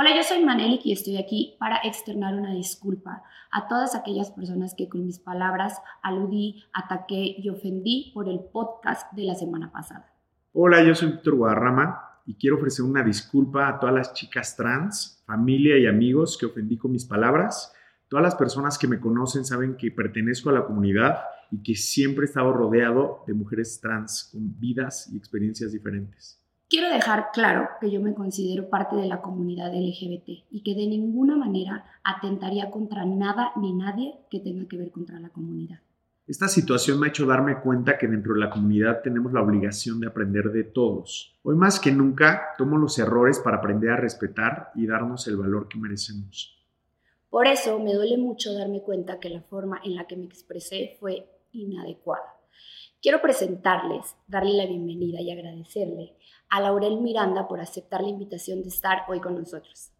Hola, yo soy Manelik y estoy aquí para externar una disculpa a todas aquellas personas que con mis palabras aludí, ataqué y ofendí por el podcast de la semana pasada. Hola, yo soy Víctor Guadarrama y quiero ofrecer una disculpa a todas las chicas trans, familia y amigos que ofendí con mis palabras. Todas las personas que me conocen saben que pertenezco a la comunidad y que siempre he estado rodeado de mujeres trans con vidas y experiencias diferentes. Quiero dejar claro que yo me considero parte de la comunidad LGBT y que de ninguna manera atentaría contra nada ni nadie que tenga que ver contra la comunidad. Esta situación me ha hecho darme cuenta que dentro de la comunidad tenemos la obligación de aprender de todos. Hoy más que nunca tomo los errores para aprender a respetar y darnos el valor que merecemos. Por eso me duele mucho darme cuenta que la forma en la que me expresé fue inadecuada. Quiero presentarles, darle la bienvenida y agradecerle a Laurel Miranda por aceptar la invitación de estar hoy con nosotros.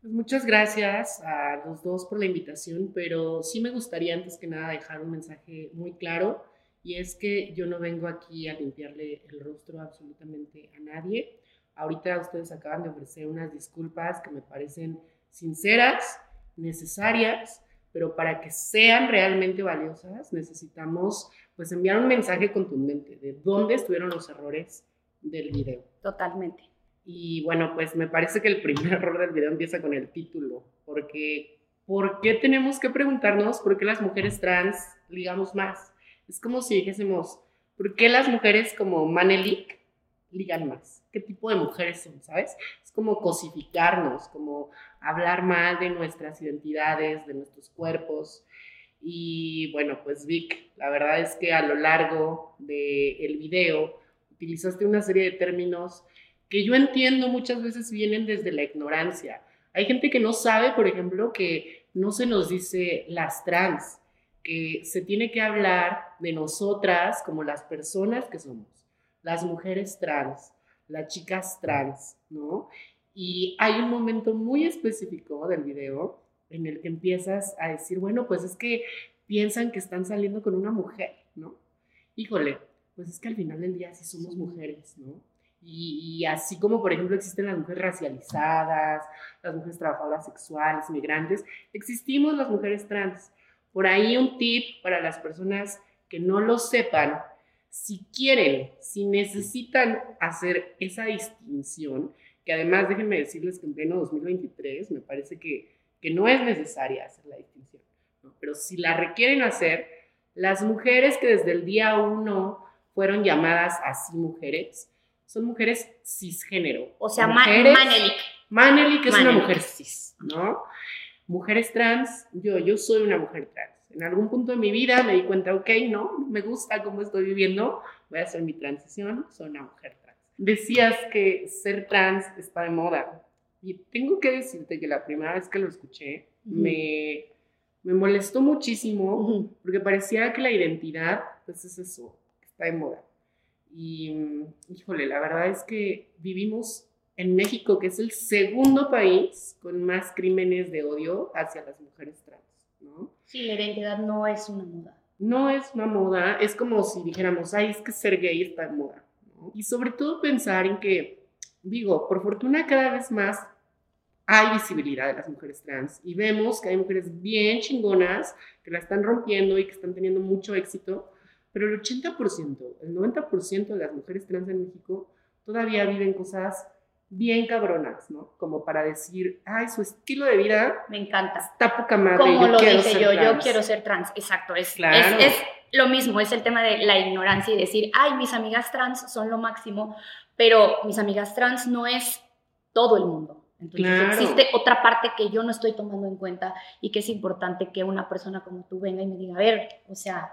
Pues muchas gracias a los dos por la invitación, pero sí me gustaría antes que nada dejar un mensaje muy claro y es que yo no vengo aquí a limpiarle el rostro absolutamente a nadie. Ahorita ustedes acaban de ofrecer unas disculpas que me parecen sinceras, necesarias, pero para que sean realmente valiosas necesitamos pues enviar un mensaje contundente de dónde estuvieron los errores del video. Totalmente. Y bueno, pues me parece que el primer error del video empieza con el título, porque ¿por qué tenemos que preguntarnos por qué las mujeres trans ligamos más? Es como si dijésemos, ¿por qué las mujeres como Manelik ligan más? ¿Qué tipo de mujeres son, sabes? Es como cosificarnos, como hablar mal de nuestras identidades, de nuestros cuerpos. Y bueno, pues Vic, la verdad es que a lo largo del video utilizaste una serie de términos que yo entiendo muchas veces vienen desde la ignorancia. Hay gente que no sabe, por ejemplo, que no se nos dice las trans, que se tiene que hablar de nosotras como las personas que somos, las mujeres trans, las chicas trans, ¿no? Y hay un momento muy específico del video en el que empiezas a decir, bueno, pues es que piensan que están saliendo con una mujer, ¿no? Híjole, pues es que al final del día sí somos mujeres, ¿no? Y, así como, por ejemplo, existen las mujeres racializadas, las mujeres trabajadoras sexuales, migrantes, existimos las mujeres trans. Por ahí un tip para las personas que no lo sepan, si quieren, si necesitan hacer esa distinción, que además déjenme decirles que en pleno 2023 me parece que, que no es necesaria hacer la distinción, pero si la requieren hacer, las mujeres que desde el día uno fueron llamadas así mujeres, son mujeres cisgénero. O sea, mujeres, Manelik. Manelik es una mujer cis, ¿no? Mujeres trans, yo, yo soy una mujer trans. En algún punto de mi vida me di cuenta, ok, no, me gusta cómo estoy viviendo, voy a hacer mi transición, soy una mujer trans. Decías que ser trans está de moda. Y tengo que decirte que la primera vez que lo escuché, me, me molestó muchísimo, porque parecía que la identidad, pues es eso, está de moda. Y, híjole, la verdad es que vivimos en México, que es el segundo país con más crímenes de odio hacia las mujeres trans, ¿no? Sí, la identidad no es una moda. No es una moda, es como si dijéramos, ay, es que ser gay está de moda, ¿no? Y sobre todo pensar en que, digo, por fortuna cada vez más hay visibilidad de las mujeres trans y vemos que hay mujeres bien chingonas que la están rompiendo y que están teniendo mucho éxito, pero el 80%, el 90% de las mujeres trans en México todavía viven cosas bien cabronas, ¿no? Como para decir, ay, su estilo de vida Me encanta. está poca madre. Como yo lo dije yo, yo trans". quiero ser trans, exacto. Es, Claro. es, es lo mismo, es el tema de la ignorancia y decir, ay, mis amigas trans son lo máximo, pero mis amigas trans no es todo el mundo. Entonces Claro. existe otra parte que yo no estoy tomando en cuenta y que es importante que una persona como tú venga y me diga, a ver, o sea,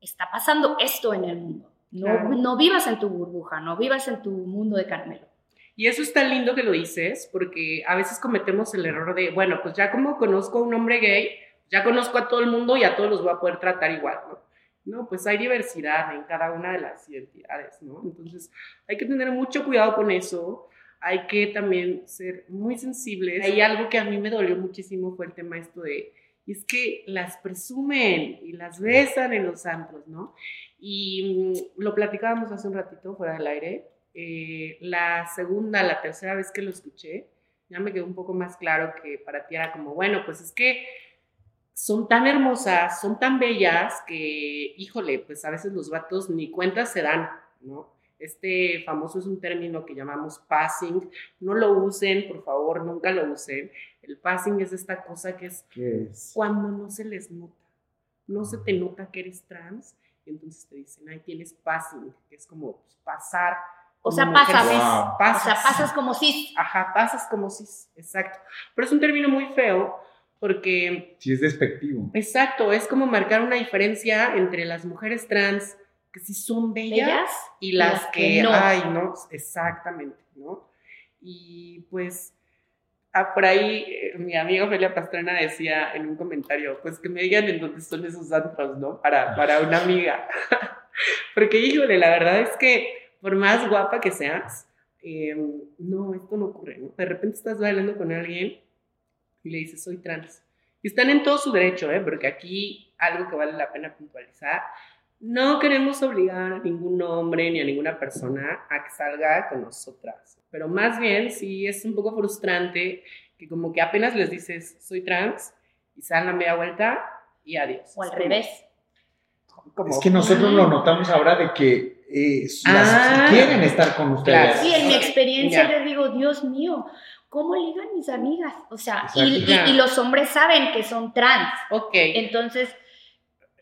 está pasando esto en el mundo. No, Claro. no vivas en tu burbuja, no vivas en tu mundo de caramelo. Y eso es tan lindo que lo dices, porque a veces cometemos el error de, bueno, pues ya como conozco a un hombre gay, ya conozco a todo el mundo y a todos los voy a poder tratar igual, ¿no? No, pues hay diversidad en cada una de las identidades, ¿no? Entonces hay que tener mucho cuidado con eso, hay que también ser muy sensibles. Hay algo que a mí me dolió muchísimo fue el tema esto de, y es que las presumen y las besan en los antros, ¿no? Y mm, lo platicábamos hace un ratito fuera del aire, eh, la segunda, la tercera vez que lo escuché, ya me quedó un poco más claro que para ti era como, bueno, pues es que son tan hermosas, son tan bellas que, híjole, pues a veces los vatos ni cuenta se dan, ¿no? Este famoso es un término que llamamos passing. No lo usen, por favor, nunca lo usen. El passing es esta cosa que es ¿Qué es? cuando no se les nota. No se te nota que eres trans y entonces te dicen, ay, tienes passing, que es como pues, pasar. O sea, como mujer pasas. cis, Wow. O pasas. sea, pasas como si... Ajá, pasas como cis, exacto. Pero es un término muy feo porque, Sí, es despectivo. exacto, es como marcar una diferencia entre las mujeres trans que sí son bellas, Bellas y las, las que, que no. ay, no, exactamente, ¿no? Y pues, ah, por ahí eh, mi amiga Ofelia Pastrana decía en un comentario, pues que me digan en dónde son esos antros, ¿no? Para, para una amiga. Porque, híjole, la verdad es que por más guapa que seas, eh, no, esto no ocurre, ¿no? De repente estás bailando con alguien y le dices, soy trans. Y están en todo su derecho, ¿eh? Porque aquí algo que vale la pena puntualizar, no queremos obligar a ningún hombre ni a ninguna persona a que salga con nosotras. Pero más bien, sí es un poco frustrante que como que apenas les dices, soy trans, y se dan la media vuelta y adiós. O al como- revés. como- Es que nosotros lo notamos ahora de que eh, las Ah. quieren estar con ustedes. Sí, en mi experiencia Ya. les digo, Dios mío, ¿cómo ligan mis amigas? O sea, y, y los hombres saben que son trans. Ok. Entonces,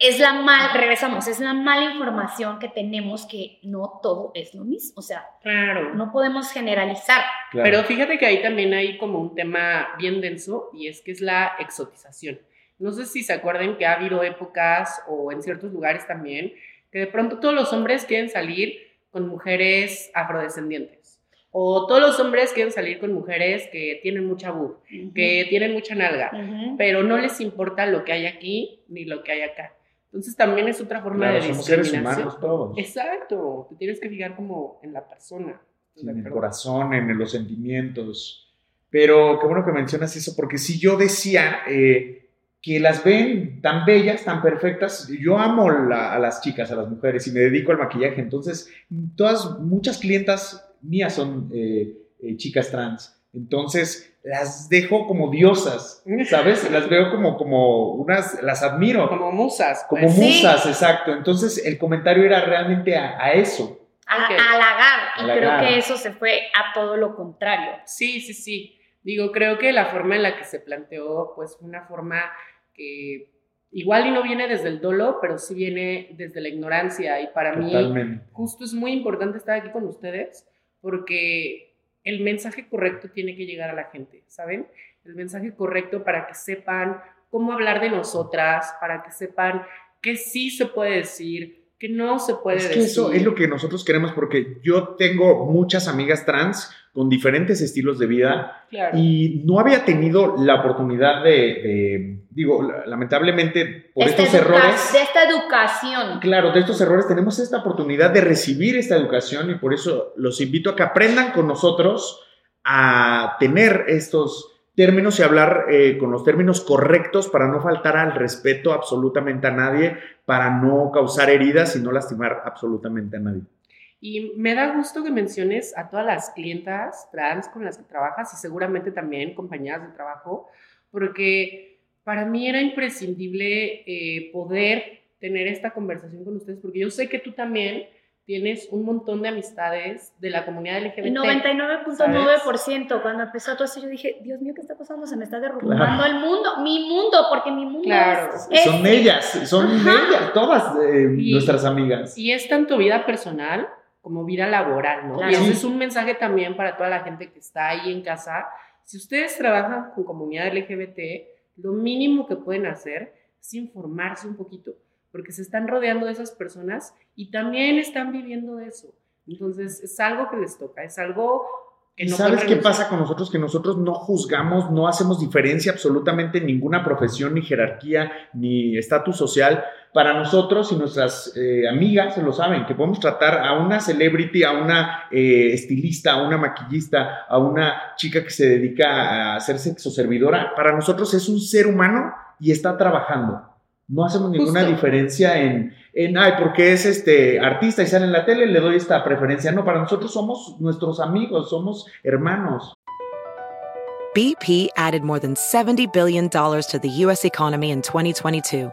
es la mal, regresamos, es la mala información que tenemos que no todo es lo mismo. O sea, Claro. no podemos generalizar. Claro. Pero fíjate que ahí también hay como un tema bien denso y es que es la exotización. No sé si se acuerdan que ha habido épocas o en ciertos lugares también que de pronto todos los hombres quieren salir con mujeres afrodescendientes o todos los hombres quieren salir con mujeres que tienen mucha boob, que tienen mucha nalga, Ujú. pero no les importa lo que hay aquí ni lo que hay acá. Entonces también es otra forma Claro, de somos seres discriminación. humanos todos. Exacto, te tienes que fijar como en la persona. ¿Estás de en el corazón, en los sentimientos. Pero qué bueno que mencionas eso, porque si yo decía eh, que las ven tan bellas, tan perfectas, yo amo la- a las chicas, a las mujeres, y me dedico al maquillaje. Entonces, todas, muchas clientas mías son eh, eh, chicas trans. Entonces, las dejo como diosas, ¿sabes? Las veo como, como unas, las admiro, como, Como musas. pues. Sí. musas, exacto. Entonces, el comentario era realmente a, a eso. A, halagar. Y Halagar. creo que eso se fue a todo lo contrario. Sí, sí, sí. Digo, creo que la forma en la que se planteó, pues, una forma que igual y no viene desde el dolo, pero sí viene desde la ignorancia. Y para mí, justo es muy importante estar aquí con ustedes porque el mensaje correcto tiene que llegar a la gente, ¿saben? El mensaje correcto para que sepan cómo hablar de nosotras, para que sepan qué sí se puede decir, qué no se puede Es que decir. eso es lo que nosotros queremos porque yo tengo muchas amigas trans con diferentes estilos de vida Claro. y no había tenido la oportunidad de, de- digo, la- lamentablemente por Esta estos errores, De esta educación. claro, de estos errores tenemos esta oportunidad de recibir esta educación y por eso los invito a que aprendan con nosotros a tener estos términos y hablar eh, con los términos correctos para no faltar al respeto absolutamente a nadie, para no causar heridas y no lastimar absolutamente a nadie. Y me da gusto que menciones a todas las clientas trans con las que trabajas y seguramente también compañeras de trabajo, porque para mí era imprescindible eh, poder tener esta conversación con ustedes, porque yo sé que tú también tienes un montón de amistades de la comunidad LGBT. 99.9% cuando empezó todo eso yo dije, Dios mío, ¿qué está pasando? Se me está derrumbando el mundo, mi mundo, porque mi mundo Claro. es... Son ellas, son ellas, todas eh, Y- nuestras amigas. Y es tanto vida personal como vida laboral, ¿no? Claro. Y Sí. es un mensaje también para toda la gente que está ahí en casa. Si ustedes trabajan con comunidad LGBT, lo mínimo que pueden hacer es informarse un poquito, porque se están rodeando de esas personas y también están viviendo eso. Entonces, es algo que les toca, es algo que ¿Y no sabes qué pasa con nosotros? Que nosotros no juzgamos, no hacemos diferencia absolutamente en ninguna profesión, ni jerarquía, ni estatus social. Para nosotros y nuestras eh, amigas se lo saben, que podemos tratar a una celebrity, a una eh, estilista, a una maquillista, a una chica que se dedica a ser sexo servidora. Para nosotros es un ser humano y está trabajando. No hacemos ninguna Justo. diferencia en, en, ay, porque es este artista y sale en la tele, le doy esta preferencia. No, para nosotros somos nuestros amigos, somos hermanos. BP added more than $70 billion to the U.S. economy in 2022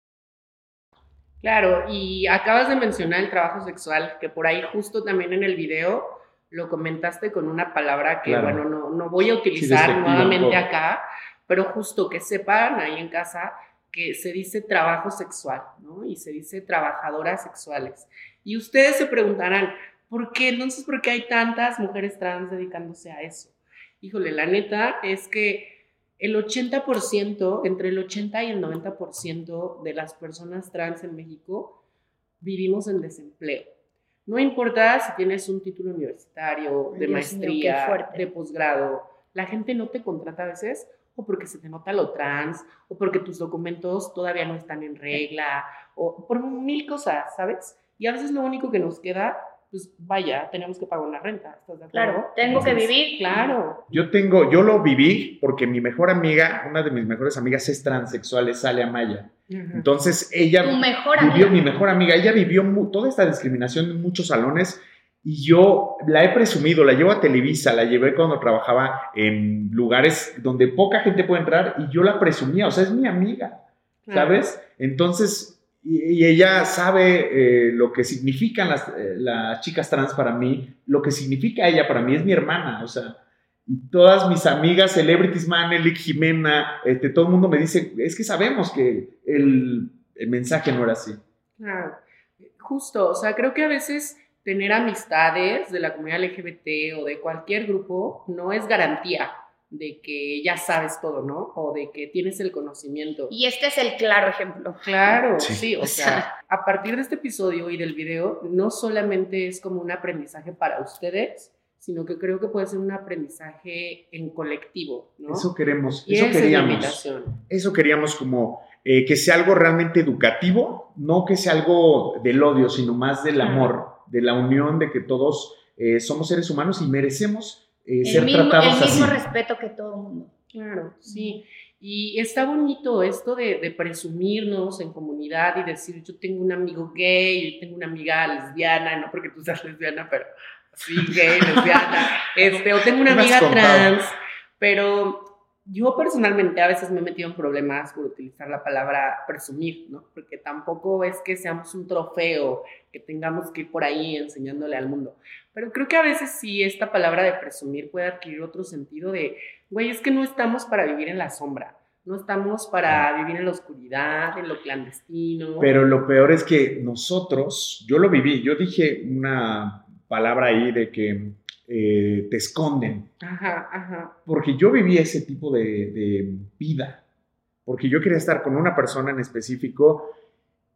Claro, y acabas de mencionar el trabajo sexual, que por ahí justo también en el video lo comentaste con una palabra que, Claro. bueno, no, no voy a utilizar nuevamente acá, pero justo que sepan ahí en casa que se dice trabajo sexual, ¿no? Y se dice trabajadoras sexuales. Y ustedes se preguntarán, ¿por qué? Entonces, ¿por qué hay tantas mujeres trans dedicándose a eso? Híjole, la neta es que el 80%, entre el 80 y el 90% de las personas trans en México vivimos en desempleo. No importa si tienes un título universitario, de Dios maestría, de posgrado, la gente no te contrata a veces o porque se te nota lo trans, o porque tus documentos todavía no están en regla, o por mil cosas, ¿sabes? Y a veces lo único que nos queda, pues vaya, tenemos que pagar una renta, ¿estás de acuerdo? Claro, tengo que vivir. Claro. Yo tengo, yo lo viví porque mi mejor amiga, una de mis mejores amigas es transexual, es Ale Amaya. Entonces ella Tu mejor vivió, amiga. mi mejor amiga, ella vivió toda esta discriminación en muchos salones y yo la he presumido, la llevo a Televisa, la llevé cuando trabajaba en lugares donde poca gente puede entrar y yo la presumía, o sea, es mi amiga, ¿sabes? Entonces, y, ella sabe eh, lo que significan las, eh, las chicas trans para mí, lo que significa ella para mí, es mi hermana, o sea, todas mis amigas, celebrities, Manelik, Jimena, este, todo el mundo me dice, es que sabemos que el, el mensaje no era así. Claro, justo, o sea, creo que a veces tener amistades de la comunidad LGBT o de cualquier grupo no es garantía de que ya sabes todo, ¿no? O de que tienes el conocimiento. Y este es el claro ejemplo. Claro, Sí. sí, o sea, a partir de este episodio y del video, no solamente es como un aprendizaje para ustedes, sino que creo que puede ser un aprendizaje en colectivo, ¿no? Eso queremos, y eso queríamos. Eso queríamos como eh, que sea algo realmente educativo, no que sea algo del odio, sino más del amor, de la unión, de que todos eh, somos seres humanos y merecemos eh, El ser mismo, el mismo así. respeto que todo el mundo. Claro, sí. Y está bonito esto de, de presumirnos en comunidad y decir, yo tengo un amigo gay, yo tengo una amiga lesbiana, no porque tú seas lesbiana, pero sí, gay, lesbiana, este, o tengo una amiga trans, pero yo personalmente a veces me he metido en problemas por utilizar la palabra presumir, ¿no? Porque tampoco es que seamos un trofeo, que tengamos que ir por ahí enseñándole al mundo. Pero creo que a veces sí esta palabra de presumir puede adquirir otro sentido de, güey, es que no estamos para vivir en la sombra, no estamos para vivir en la oscuridad, en lo clandestino. Pero lo peor es que nosotros, yo lo viví, yo dije una palabra ahí de que eh, te esconden. Ajá, ajá. Porque yo viví ese tipo de, de vida. Porque yo quería estar con una persona en específico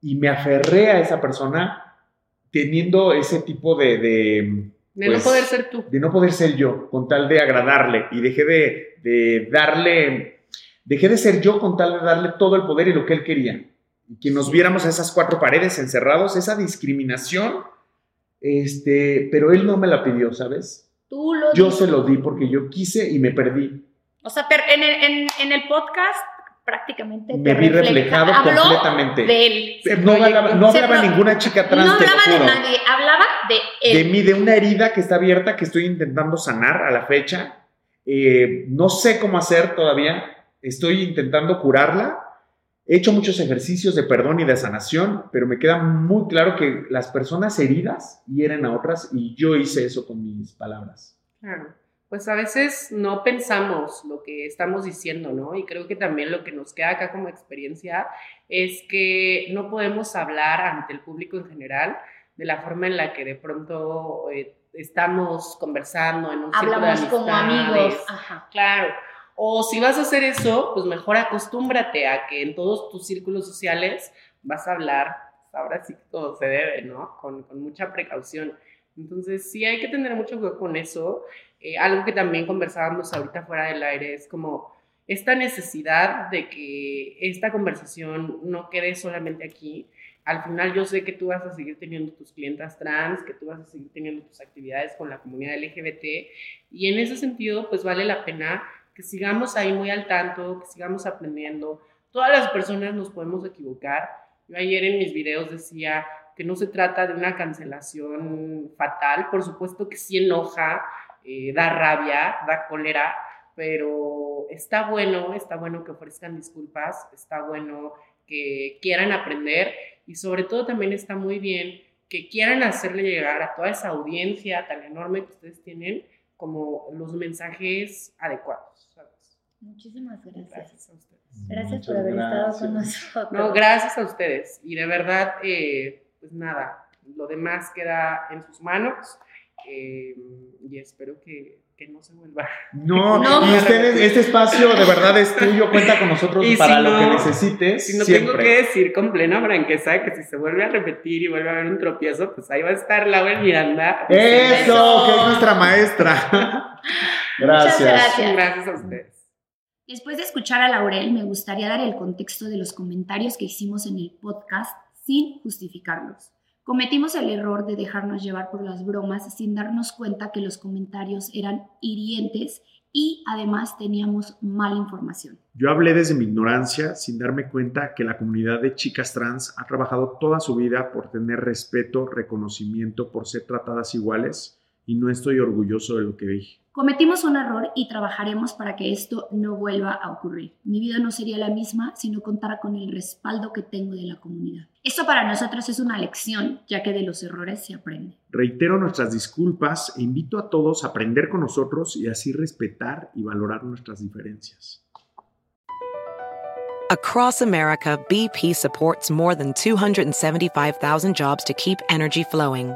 y me aferré a esa persona teniendo ese tipo de... de De pues, no poder ser tú. de no poder ser yo, con tal de agradarle. Y dejé de, de darle, dejé de ser yo con tal de darle todo el poder y lo que él quería. Y que nos viéramos a esas cuatro paredes encerrados, esa discriminación, este, pero él no me la pidió, ¿sabes? Tú lo Yo dices. se lo di porque yo quise y me perdí. O sea, en, el, en- en el podcast prácticamente te Me vi refleja- reflejado habló completamente. de él. Eh, No hablaba, no hablaba pro- ninguna chica trans, no te lo hablaba de juro. nadie, hablaba de él. de mí, de una herida que está abierta que estoy intentando sanar a la fecha. Eh, no sé cómo hacer todavía. Estoy intentando curarla. He hecho muchos ejercicios de perdón y de sanación, pero me queda muy claro que las personas heridas hieren a otras y yo hice eso con mis palabras. Claro. Pues a veces no pensamos lo que estamos diciendo, ¿no? Y creo que también lo que nos queda acá como experiencia es que no podemos hablar ante el público en general de la forma en la que de pronto eh, estamos conversando en un círculo de Hablamos como amigos. Ajá. Claro. O si vas a hacer eso, pues mejor acostúmbrate a que en todos tus círculos sociales vas a hablar, pues ahora sí todo se debe, ¿no? Con, con mucha precaución. Entonces, sí hay que tener mucho cuidado con eso. Eh, algo que también conversábamos ahorita fuera del aire es como esta necesidad de que esta conversación no quede solamente aquí. Al final yo sé que tú vas a seguir teniendo tus clientas trans, que tú vas a seguir teniendo tus actividades con la comunidad LGBT y en ese sentido pues vale la pena que sigamos ahí muy al tanto, que sigamos aprendiendo. Todas las personas nos podemos equivocar. Yo ayer en mis videos decía que no se trata de una cancelación fatal, por supuesto que sí enoja, eh, da rabia, da cólera, pero está bueno, está bueno que ofrezcan disculpas, está bueno que quieran aprender y sobre todo también está muy bien que quieran hacerle llegar a toda esa audiencia tan enorme que ustedes tienen como los mensajes adecuados. Muchísimas gracias. Gracias a ustedes. Gracias Muchas por haber estado con nosotros. No, gracias a ustedes. Y de verdad, eh, pues nada, lo demás queda en sus manos eh, y espero que, que no se vuelva. No, No. y ustedes, este espacio de verdad es tuyo, cuenta con nosotros Y si para lo no- que necesites. Si no siempre. tengo que decir con plena franqueza que si se vuelve a repetir y vuelve a haber un tropiezo, pues ahí va a estar Laura Miranda. Eso, que es nuestra maestra. gracias. gracias. Gracias a ustedes. Después de escuchar a Laurel, me gustaría dar el contexto de los comentarios que hicimos en el podcast sin justificarlos. Cometimos el error de dejarnos llevar por las bromas sin darnos cuenta que los comentarios eran hirientes y además teníamos mala información. Yo hablé desde mi ignorancia sin darme cuenta que la comunidad de chicas trans ha trabajado toda su vida por tener respeto, reconocimiento, por ser tratadas iguales y no estoy orgulloso de lo que dije. Cometimos un error y trabajaremos para que esto no vuelva a ocurrir. Mi vida no sería la misma si no contara con el respaldo que tengo de la comunidad. Esto para nosotros es una lección, ya que de los errores se aprende. Reitero nuestras disculpas e invito a todos a aprender con nosotros y así respetar y valorar nuestras diferencias. Across America, BP supports more than 275,000 jobs to keep energy flowing.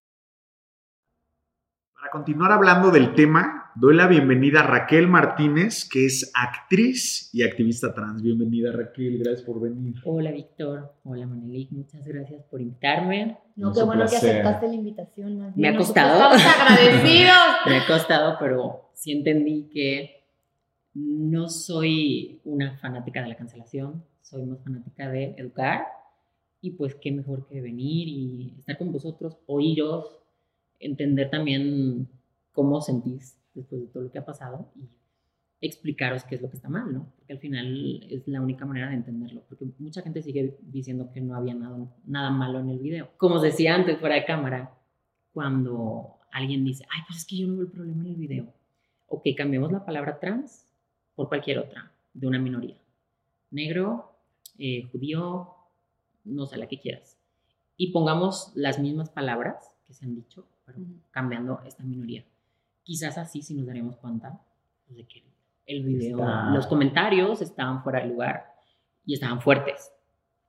Para continuar hablando del tema, doy la bienvenida a Raquel Martínez, que es actriz y activista trans. Bienvenida Raquel, gracias por venir. Hola Víctor, hola Manelik, muchas gracias por invitarme. No, qué bueno que aceptaste la invitación. Más Me ha bien. costado. Estamos agradecidos. Me ha costado, pero sí entendí que no soy una fanática de la cancelación, soy más fanática de educar y pues qué mejor que venir y estar con vosotros, oíros, entender también cómo sentís después de todo lo que ha pasado y explicaros qué es lo que está mal, ¿no? Porque al final es la única manera de entenderlo, porque mucha gente sigue diciendo que no había nada, nada malo en el video. Como os decía antes, fuera de cámara, cuando alguien dice, ay, pues es que yo no veo el problema en el video. Ok, cambiemos la palabra trans por cualquier otra, de una minoría. Negro, eh, judío, no sé, la que quieras. Y pongamos las mismas palabras que se han dicho, pero cambiando esta minoría. Quizás así sí nos daremos cuenta pues, de que el video, los comentarios estaban fuera de lugar y estaban fuertes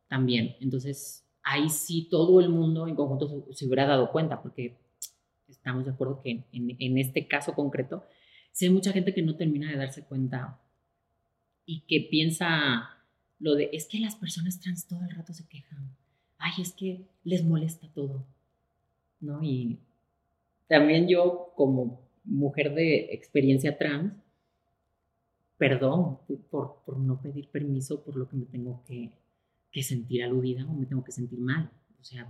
también. Entonces, ahí sí todo el mundo en conjunto se, hubiera dado cuenta, porque estamos de acuerdo que en, en este caso concreto, sí hay mucha gente que no termina de darse cuenta y que piensa lo de, es que las personas trans todo el rato se quejan, ay, es que les molesta todo, ¿no? Y también yo como mujer de experiencia trans, perdón por, por no pedir permiso por lo que me tengo que, que sentir aludida o me tengo que sentir mal. O sea,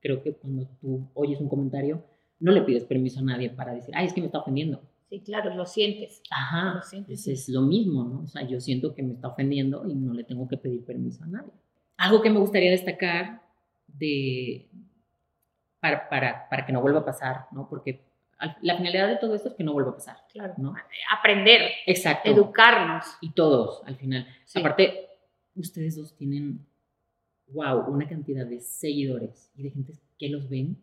creo que cuando tú oyes un comentario, no le pides permiso a nadie para decir, ay, es que me está ofendiendo. Sí, claro, lo sientes. Ajá, lo sientes, es, lo mismo, ¿no? O sea, yo siento que me está ofendiendo y no le tengo que pedir permiso a nadie. Algo que me gustaría destacar de, para, para, para que no vuelva a pasar, ¿no? Porque la finalidad de todo esto es que no vuelva a pasar. Claro. ¿no? Aprender. Exacto. Educarnos. Y todos, al final. Aparte, ustedes dos tienen, wow, una cantidad de seguidores y de gente que los ven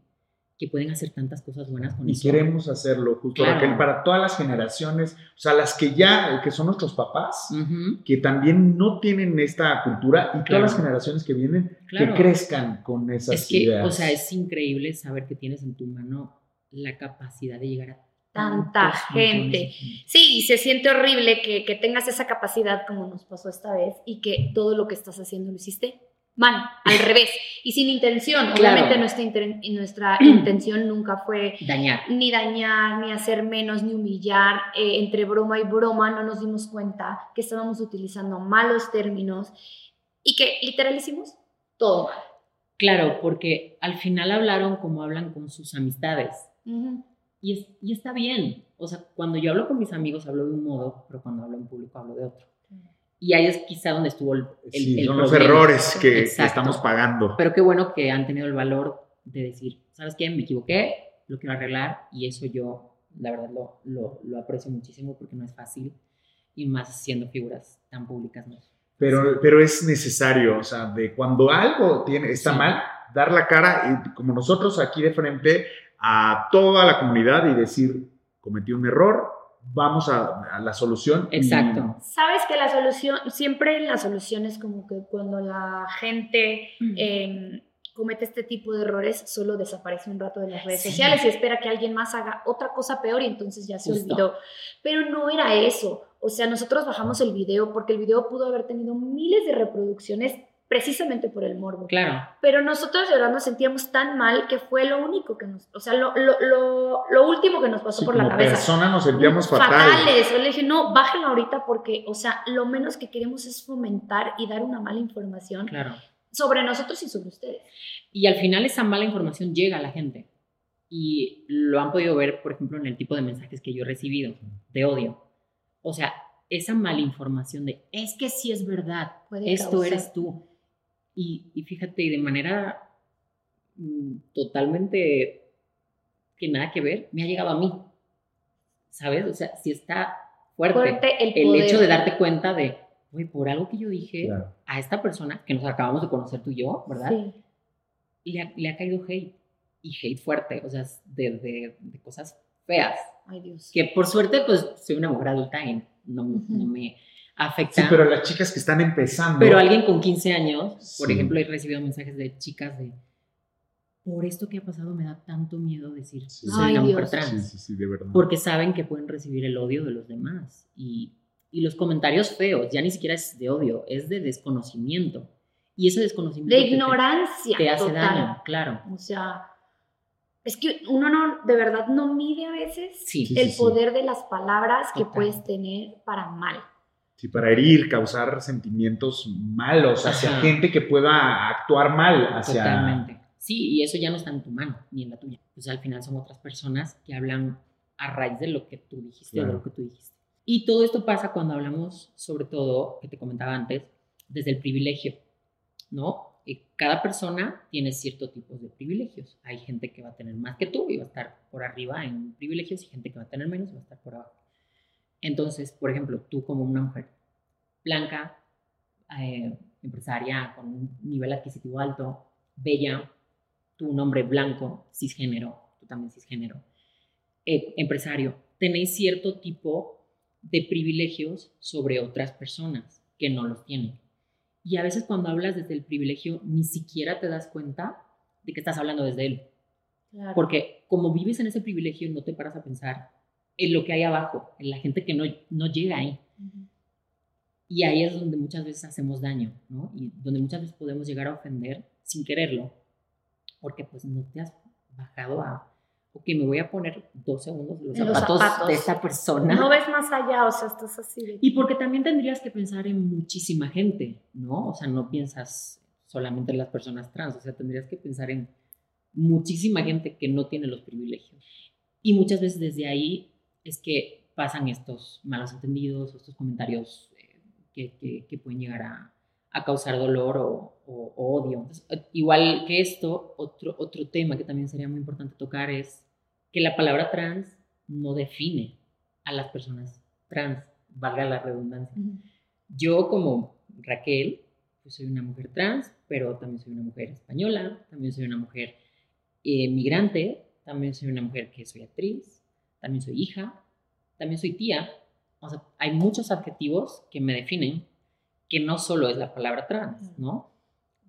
que pueden hacer tantas cosas buenas con y queremos hacerlo justo para todas las generaciones, o sea, las que ya, que son nuestros papás, que también no tienen esta cultura y todas las generaciones que vienen, que crezcan con esas es que, ideas. O sea, es increíble saber que tienes en tu mano la capacidad de llegar a tanta gente. Sí, y se siente horrible que, que, tengas esa capacidad como nos pasó esta vez y que todo lo que estás haciendo lo hiciste mal, al revés, y sin intención. Obviamente nuestra, nuestra intención nunca fue dañar. Ni dañar, ni hacer menos, ni humillar. Eh, entre broma y broma no nos dimos cuenta que estábamos utilizando malos términos y que literal hicimos todo mal. Claro, porque al final hablaron como hablan con sus amistades. y, y está bien. O sea, cuando yo hablo con mis amigos hablo de un modo, pero cuando hablo en público hablo de otro. Y ahí es quizá donde estuvo el, sí, son los errores que, estamos pagando. Pero qué bueno que han tenido el valor de decir, ¿sabes qué? Me equivoqué, lo quiero arreglar y eso yo, la verdad, lo, lo, lo aprecio muchísimo porque no es fácil y más siendo figuras tan públicas. ¿no? Pero, pero es necesario, o sea, de cuando algo tiene, está mal, dar la cara, y como nosotros aquí de frente, a toda la comunidad y decir, cometí un error, vamos a, la solución. Exacto. Sabes que la solución, siempre la solución es como que cuando la gente em, comete este tipo de errores, solo desaparece un rato de las redes sociales y espera que alguien más haga otra cosa peor y entonces ya se olvidó. Pero no era eso. O sea, nosotros bajamos el video porque el video pudo haber tenido miles de reproducciones precisamente por el morbo. Claro. Pero nosotros de verdad nos sentíamos tan mal que fue lo único que nos, o sea, lo, lo, lo, lo último que nos pasó por la cabeza. persona nos sentíamos fatales. Fatales. Yo le dije, no, bájenlo ahorita porque, o sea, lo menos que queremos es fomentar y dar una mala información claro. sobre nosotros y sobre ustedes. Y al final esa mala información llega a la gente. Y lo han podido ver, por ejemplo, en el tipo de mensajes que yo he recibido de odio. O sea, esa mala información de, es que sí es verdad, esto eres tú y, fíjate, y de manera mm, totalmente que nada que ver, me ha llegado a mí. ¿Sabes? O sea, si está fuerte, el, hecho de darte cuenta de, uy, por algo que yo dije a esta persona que nos acabamos de conocer tú y yo, ¿verdad? Sí. Le, ha, le ha caído hate. Y hate fuerte, o sea, de, de, de, cosas feas. Ay, Dios. Que por suerte, pues soy una mujer adulta y no, no me afecta. Sí, pero las chicas que están empezando. Pero alguien con 15 años, por ejemplo, he recibido mensajes de chicas de, por esto que ha pasado me da tanto miedo decir, soy una mujer trans. Sí, sí, de verdad. Porque saben que pueden recibir el odio de los demás. Y, y, los comentarios feos, ya ni siquiera es de odio, es de desconocimiento. Y ese desconocimiento... De ignorancia. Te, hace daño, claro. O sea, es que uno no, de verdad no mide a veces el poder de las palabras que puedes tener para mal. Sí, para herir, causar sentimientos malos hacia Ajá. gente que pueda actuar mal hacia... Totalmente. Sí, y eso ya no está en tu mano, ni en la tuya. Pues al final son otras personas que hablan a raíz de lo que tú dijiste o de Claro. lo que tú dijiste. Y todo esto pasa cuando hablamos, sobre todo, que te comentaba antes, desde el privilegio, ¿no? Cada persona tiene ciertos tipos de privilegios. Hay gente que va a tener más que tú y va a estar por arriba en privilegios y gente que va a tener menos y va a estar por abajo. Entonces, por ejemplo, tú como una mujer blanca, eh, empresaria con un nivel adquisitivo alto, bella, tú un hombre blanco, cisgénero, tú también cisgénero, eh, empresario, tenéis cierto tipo de privilegios sobre otras personas que no los tienen. Y a veces cuando hablas desde el privilegio, ni siquiera te das cuenta de que estás hablando desde él. Claro. Porque como vives en ese privilegio, no te paras a pensar en lo que hay abajo, en la gente que no, no llega ahí. Y ahí es donde muchas veces hacemos daño, ¿no? Y donde muchas veces podemos llegar a ofender sin quererlo, porque pues no te has bajado a, ok, me voy a poner dos segundos los, En los zapatos, zapatos. de esta persona. No ves más allá, o sea, estás así de... Y porque también tendrías que pensar en muchísima gente, ¿no? O sea, no piensas solamente en las personas trans, o sea, tendrías que pensar en muchísima gente que no tiene los privilegios. Y muchas veces desde ahí es que pasan estos malos entendidos, estos comentarios eh, que, que- que pueden llegar a, a causar dolor o, o- o odio. Entonces, eh, igual que esto, otro, otro tema que también sería muy importante tocar es que la palabra trans no define a las personas trans, valga la redundancia. Yo como Raquel, pues soy una mujer trans, pero también soy una mujer española, también soy una mujer eh, migrante, también soy una mujer que soy actriz, también soy hija, también soy tía. O sea, hay muchos adjetivos que me definen que no solo es la palabra trans, ¿no?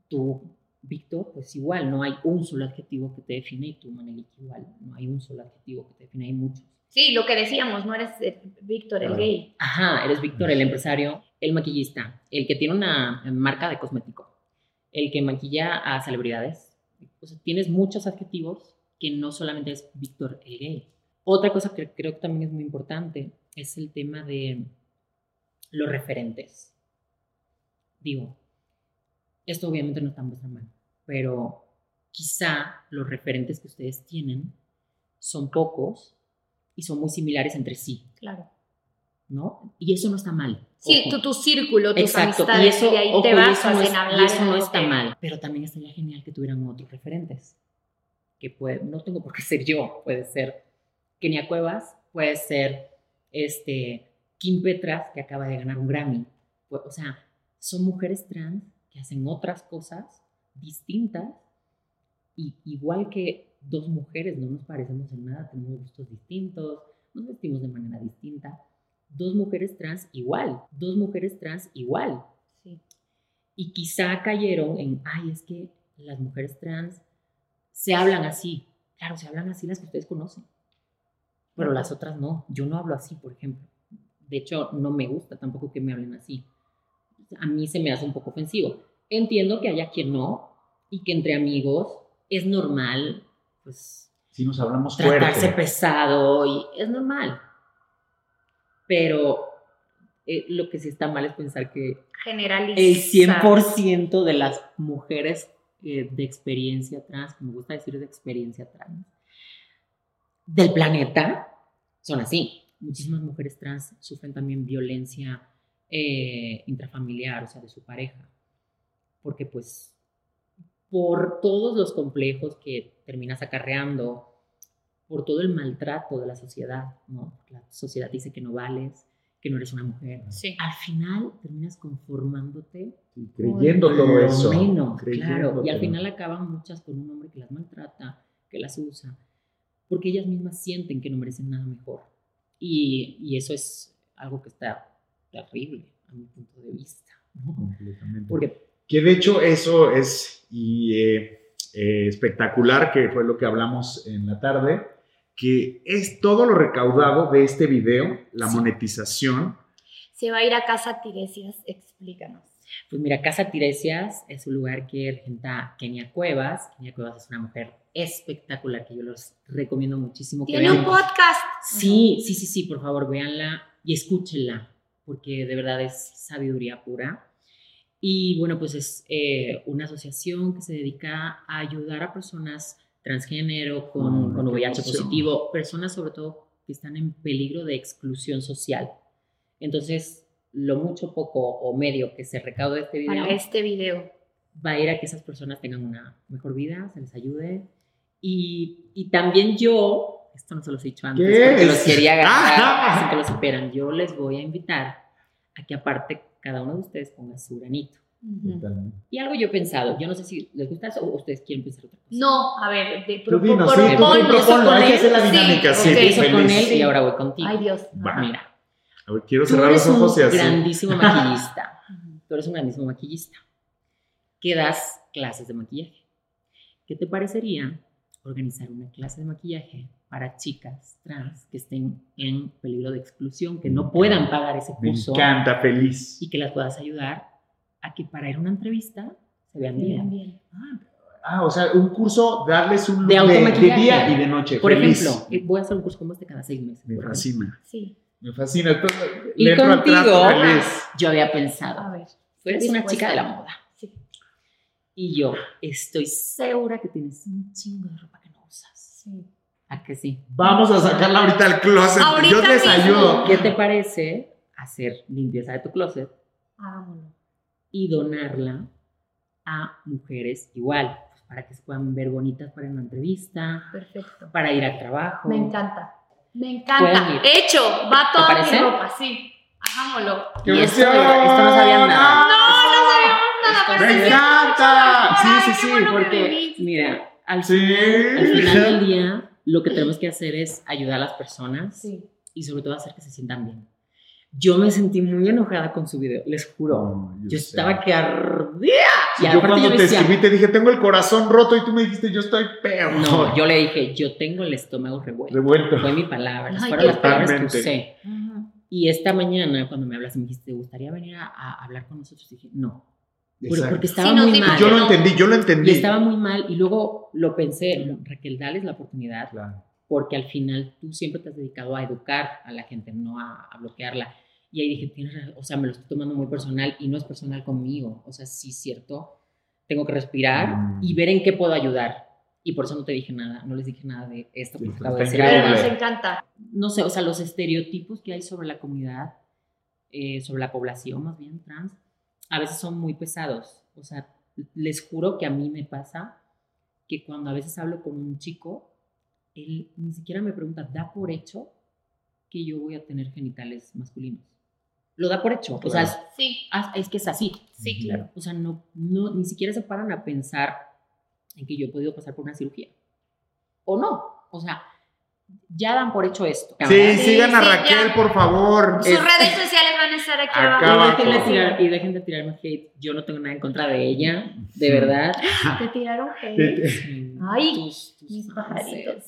Tú, Víctor, pues igual, no hay un solo adjetivo que te define y tú, Manelik, igual, no hay un solo adjetivo que te define, hay muchos. Sí, lo que decíamos, no eres eh, Víctor el gay. Ajá, eres Víctor, el empresario, el maquillista, el que tiene una marca de cosmético, el que maquilla a celebridades. O sea, tienes muchos adjetivos que no solamente es Víctor el gay. Otra cosa que creo que también es muy importante es el tema de los referentes. Digo, esto obviamente no está en vuestra mano, pero quizá los referentes que ustedes tienen son pocos y son muy similares entre sí. Claro. ¿no? Y eso no está mal. Sí, tu, tu círculo, tus Exacto, amistades, y eso, ahí ojo, te basas eso no, es- hablar. y eso no está que- mal, pero también estaría genial que tuvieran otros referentes, que puede, no tengo por qué ser yo, puede ser Kenia Cuevas, puede ser este, Kim Petras, que acaba de ganar un Grammy, o sea, son mujeres trans que hacen otras cosas distintas, y igual que dos mujeres no nos parecemos en nada, tenemos gustos distintos, nos vestimos de manera distinta, dos mujeres trans igual, dos mujeres trans igual. Sí. Y quizá cayeron en, ay, es que las mujeres trans se hablan así. Claro, se hablan así las que ustedes conocen. Pero las otras no. Yo no hablo así, por ejemplo. De hecho, no me gusta tampoco que me hablen así. A mí se me hace un poco ofensivo. Entiendo que haya quien no y que entre amigos es normal, pues, Si nos hablamos tratarse fuerte. pesado y es normal. Pero eh, lo que sí está mal es pensar que Generalizar. el 100% de las mujeres eh, de experiencia trans, que me gusta decir de experiencia trans, del planeta, son así. Muchísimas mujeres trans sufren también violencia eh, intrafamiliar, o sea, de su pareja. Porque pues por todos los complejos que terminas acarreando, por todo el maltrato de la sociedad, ¿no? La sociedad dice que no vales, que no eres una mujer. Sí. Al final terminas conformándote Sí, creyendo por todo eso. menos, creyendo claro. Y al final acaban muchas con un hombre que las maltrata, que las usa, porque ellas mismas sienten que no merecen nada mejor. Y, y eso es algo que está terrible a mi punto de vista. ¿no? Completamente. Porque Que de hecho eso es y, eh, eh, espectacular, que fue lo que hablamos en la tarde, que es todo lo recaudado de este video, la Sí. monetización. Se va a ir a casa Tiresias, explícanos. Pues mira, Casa Tiresias es un lugar que regenta Kenia Cuevas. Kenia Cuevas es una mujer espectacular que yo los recomiendo muchísimo. que Tiene vean. un podcast. Sí, sí, sí, sí, por favor, véanla y escúchenla. porque de verdad es sabiduría pura. Y bueno, pues es eh, una asociación que se dedica a ayudar a personas transgénero con, Ah, con VIH positivo, personas sobre todo que están en peligro de exclusión social. Entonces, lo mucho, poco o medio que se recaude de este video Para este video. va a ir a que esas personas tengan una mejor vida, se les ayude. Y, y también yo, esto no se los he dicho antes, ¿Qué porque los quería agarrar, Ah. así que lo superan. Yo les voy a invitar a que aparte cada uno de ustedes ponga su granito. Y algo yo he pensado, yo no sé si les gusta eso o ustedes quieren pensar otra cosa. No, a ver, de, Tú dinos, propon- sí, tú proponlo, hay que hacer la dinámica, sí. ok. Empiezo con él y ahora voy contigo. Ay, Dios. Va. Mira, A ver, quiero tú cerrar los eres un ojos y así. grandísimo maquillista. Tú eres un grandísimo maquillista que das clases de maquillaje. ¿Qué te parecería organizar una clase de maquillaje para chicas trans que estén en peligro de exclusión, que no puedan pagar ese Me curso encanta, feliz. y que las puedas ayudar a que para ir a una entrevista se vean Bien, bien? bien. Ah, o sea, un curso, darles un De de, de día y de noche. Por feliz. ejemplo, eh, voy a hacer un curso como este cada seis meses. Me fascina. Sí. Me fascina. Entonces, Y contigo, trato, feliz. yo había A pensado, ver. tú eres una chica de la moda. Y yo estoy segura que tienes un chingo de ropa que no usas. Sí. ¿A que sí? Vamos a sacarla ahorita del closet. Ahorita Yo les mismo. ayudo. ¿Qué te parece hacer limpieza de tu closet Hagámoslo. y donarla a mujeres igual? pues, para que se puedan ver bonitas para una entrevista, Perfecto. para ir al trabajo. Me encanta. Me Pueden encanta. ir. Hecho, va ¿Te toda mi ropa, sí. Hagámoslo. ¡Qué Y esto, esto no sabían nada. No, ¡Me encanta! Sí, sí, sí, bueno que porque... Mira, al, Sí. al final del día lo que tenemos que hacer es ayudar a las personas Sí. y sobre todo hacer que se sientan bien. Yo me sentí muy enojada con su video, les juro. No, yo sé. estaba que ardía. Sí, y yo aparte cuando yo te decía, escribí te dije, tengo el corazón roto y tú me dijiste, yo estoy peor. no, yo le dije, yo tengo el estómago revuelto. Revuelto. Fue mi palabra, Ay, fueron las palabras que totalmente. usé. Y esta mañana, cuando me hablas, me dijiste, ¿te gustaría venir a, a hablar con nosotros? Y dije, no, pero porque estaba Sí, nos muy dimos mal. Yo lo no. entendí, yo lo entendí. Y estaba muy mal. Y luego lo pensé, Raquel, dales la oportunidad, Claro. porque al final tú siempre te has dedicado a educar a la gente, no a, a bloquearla. Y ahí dije, tienes razón, o sea, me lo estoy tomando muy personal y no es personal conmigo. O sea, sí es cierto, tengo que respirar Mm. y ver en qué puedo ayudar. Y por eso no te dije nada, no les dije nada de esto, porque acabo de decir algo. nos encanta. No sé, o sea, los estereotipos que hay sobre la comunidad, eh, sobre la población más bien trans, a veces son muy pesados. O sea, les juro que a mí me pasa que cuando a veces hablo con un chico, él ni siquiera me pregunta, da por hecho que yo voy a tener genitales masculinos. Lo da por hecho. O sea, es, Sí, ah, es que es así. sí, claro. O sea, no, no, ni siquiera se paran a pensar en que yo he podido pasar por una cirugía. O no. O sea, ya dan por hecho esto. Sí, Sí, sigan a sí, Raquel, ya. por favor. Sus Es- redes sociales van a estar aquí Acá abajo. Y abajo. dejen, de tirar, y dejen de tirarme hate. Yo no tengo nada en contra de ella, de verdad. Te tiraron hate. Ay, tus- tus Mis pajaritos.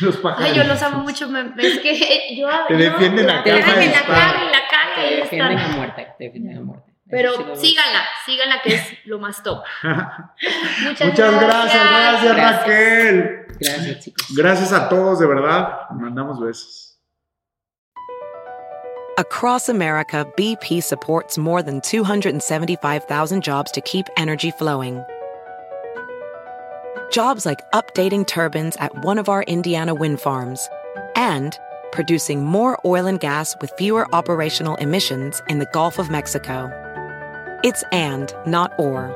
Los pájaros. Ay, yo los amo mucho. me- es que yo. Te yo- defienden a Te capa dejan y en la espada. cara y la cara. Te defienden a muerte, te defienden a muerte. Eso sí Pero lo- síganla, síganla que es lo más top. Muchas, Muchas gracias, gracias, Gracias. Raquel. Gracias, chicos. Gracias a todos, de verdad. Mandamos besos. Across America, BP supports more than 275,000 jobs to keep energy flowing. Jobs like updating turbines at one of our Indiana wind farms and producing more oil and gas with fewer operational emissions in the Gulf of Mexico. It's and, not or.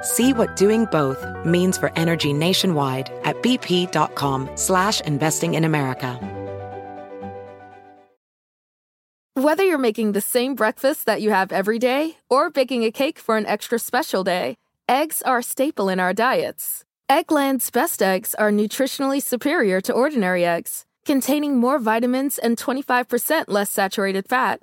See what doing both means for energy nationwide at bp.com slash investing in America. Whether you're making the same breakfast that you have every day or baking a cake for an extra special day, eggs are a staple in our diets. Eggland's best eggs are nutritionally superior to ordinary eggs, containing more vitamins and 25% less saturated fat.